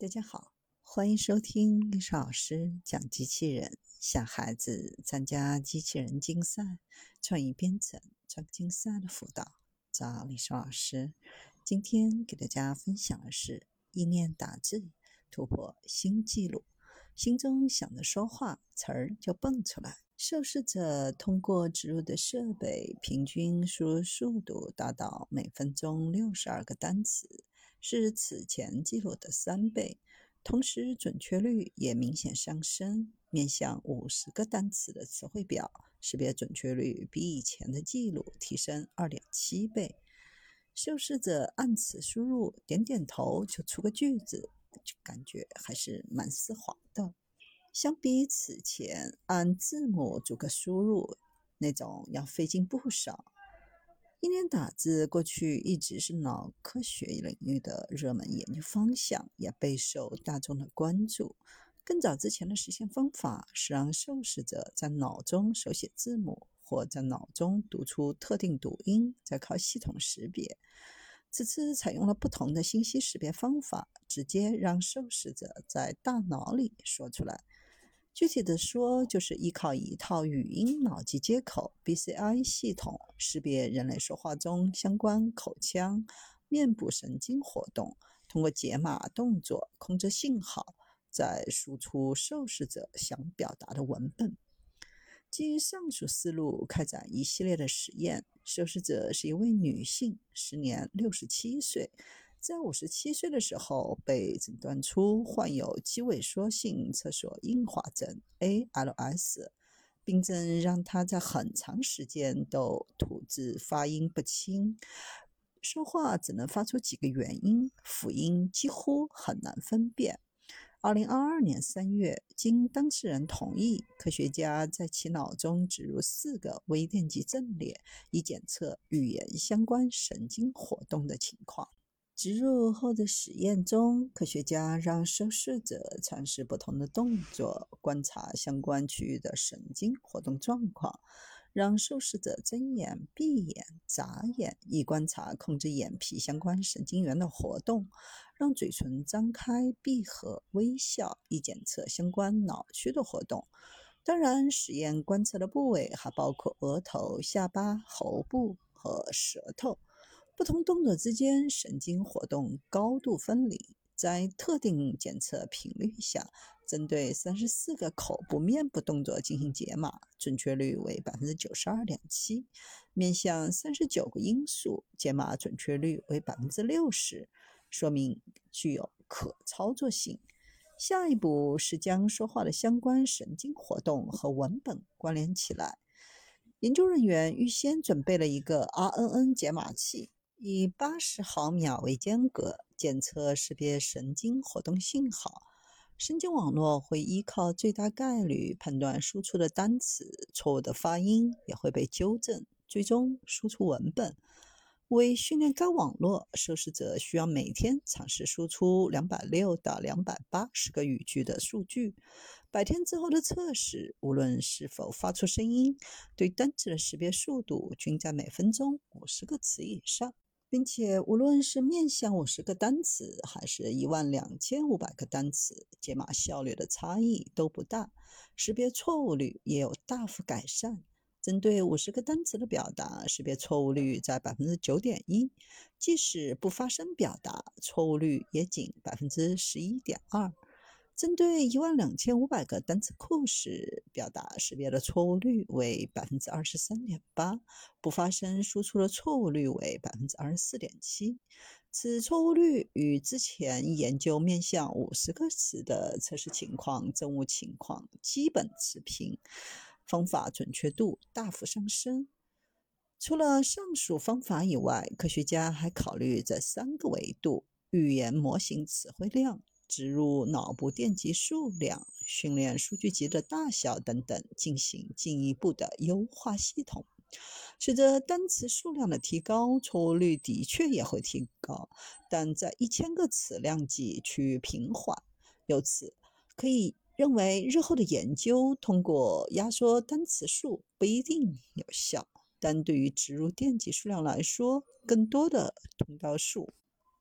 大家好，欢迎收听历史老师讲机器人，小孩子参加机器人竞赛、创意编程、创客竞赛的辅导，找历史老师。今天给大家分享的是意念打字突破新纪录，心中想着说话，词儿就蹦出来。受试者通过植入的设备，平均输入速度达到每分钟六十二个单词。是此前记录的三倍，同时准确率也明显上升。面向五十个单词的词汇表，识别准确率比以前的记录提升二点七倍。受试者按此输入，点点头就出个句子，感觉还是蛮丝滑的。相比此前按字母逐个输入，那种要费劲不少。意念打字过去一直是脑科学领域的热门研究方向，也备受大众的关注。更早之前的实现方法是让受试者在脑中手写字母，或在脑中读出特定读音，再靠系统识别。此次采用了不同的信息识别方法，直接让受试者在大脑里说出来。具体的说，就是依靠一套语音脑机接口 （BCI） 系统，识别人类说话中相关口腔、面部神经活动，通过解码动作控制信号，再输出受试者想表达的文本。基于上述思路，开展一系列的实验。受试者是一位女性，时年六十七岁。在五十七岁的时候，被诊断出患有肌萎缩性厕所硬化症 （ALS），病症让他在很长时间都吐字发音不清，说话只能发出几个元音，辅音几乎很难分辨。二零二二年三月，经当事人同意，科学家在其脑中植入四个微电极阵列，以检测语言相关神经活动的情况。植入后的实验中，科学家让受试者尝试不同的动作，观察相关区域的神经活动状况；让受试者睁眼、闭眼、眨眼，以观察控制眼皮相关神经元的活动；让嘴唇张开、闭合、微笑，以检测相关脑区的活动。当然，实验观测的部位还包括额头、下巴、喉部和舌头。不同动作之间神经活动高度分离，在特定检测频率下，针对三十四个口部面部动作进行解码，准确率为百分之九十二点七；面向三十九个因素，解码准确率为百分之六十，说明具有可操作性。下一步是将说话的相关神经活动和文本关联起来。研究人员预先准备了一个 RNN 解码器。以八十毫秒为间隔检测识别神经活动信号，神经网络会依靠最大概率判断输出的单词，错误的发音也会被纠正，最终输出文本。为训练该网络，受试者需要每天尝试输出两百六到两百八十个语句的数据。百天之后的测试，无论是否发出声音，对单词的识别速度均在每分钟五十个词以上。并且，无论是面向五十个单词，还是一万两千五百个单词，解码效率的差异都不大，识别错误率也有大幅改善。针对五十个单词的表达，识别错误率在百分之九点一，即使不发声表达，错误率也仅百分之十一点二。针对一万两千五百个单词库时，表达识别的错误率为百分之二十三点八，不发声输出的错误率为百分之二十四点七。此错误率与之前研究面向五十个词的测试情况真误情况基本持平，方法准确度大幅上升。除了上述方法以外，科学家还考虑这三个维度：语言模型词汇量。植入脑部电极数量、训练数据集的大小等等，进行进一步的优化系统。随着单词数量的提高，错误率的确也会提高，但在一千个词量级趋于平缓。由此可以认为，日后的研究通过压缩单词数不一定有效，但对于植入电极数量来说，更多的通道数。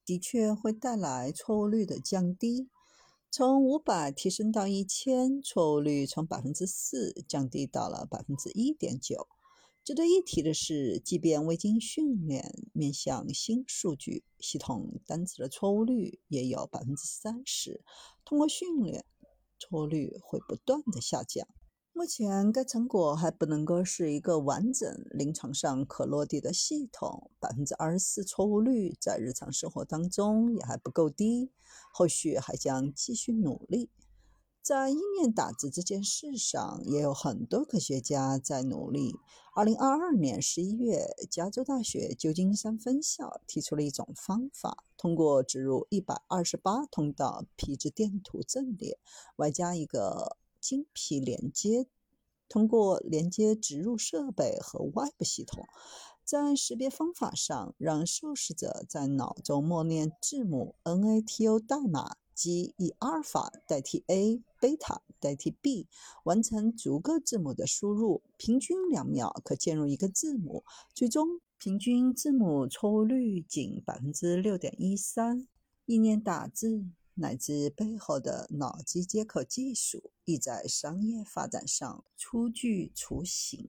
的确会带来错误率的降低。从五百提升到一千，错误率从百分之四降低到了百分之一点九。值得一提的是，即便未经训练，面向新数据，系统单词的错误率也有百分之三十。通过训练，错误率会不断的下降。目前，该成果还不能够是一个完整、临床上可落地的系统。百分之二十四错误率在日常生活当中也还不够低，后续还将继续努力。在意念打字这件事上，也有很多科学家在努力。二零二二年十一月，加州大学旧金山分校提出了一种方法，通过植入一百二十八通道皮质电图阵列，外加一个。晶皮连接，通过连接植入设备和外部系统，在识别方法上，让受试者在脑中默念字母 NATO 代码，即以阿尔法代替 A，贝塔代替 B，完成逐个字母的输入，平均两秒可进入一个字母，最终平均字母错误率仅百分之六点一三。意念打字。乃至背后的脑机接口技术，亦在商业发展上初具雏形。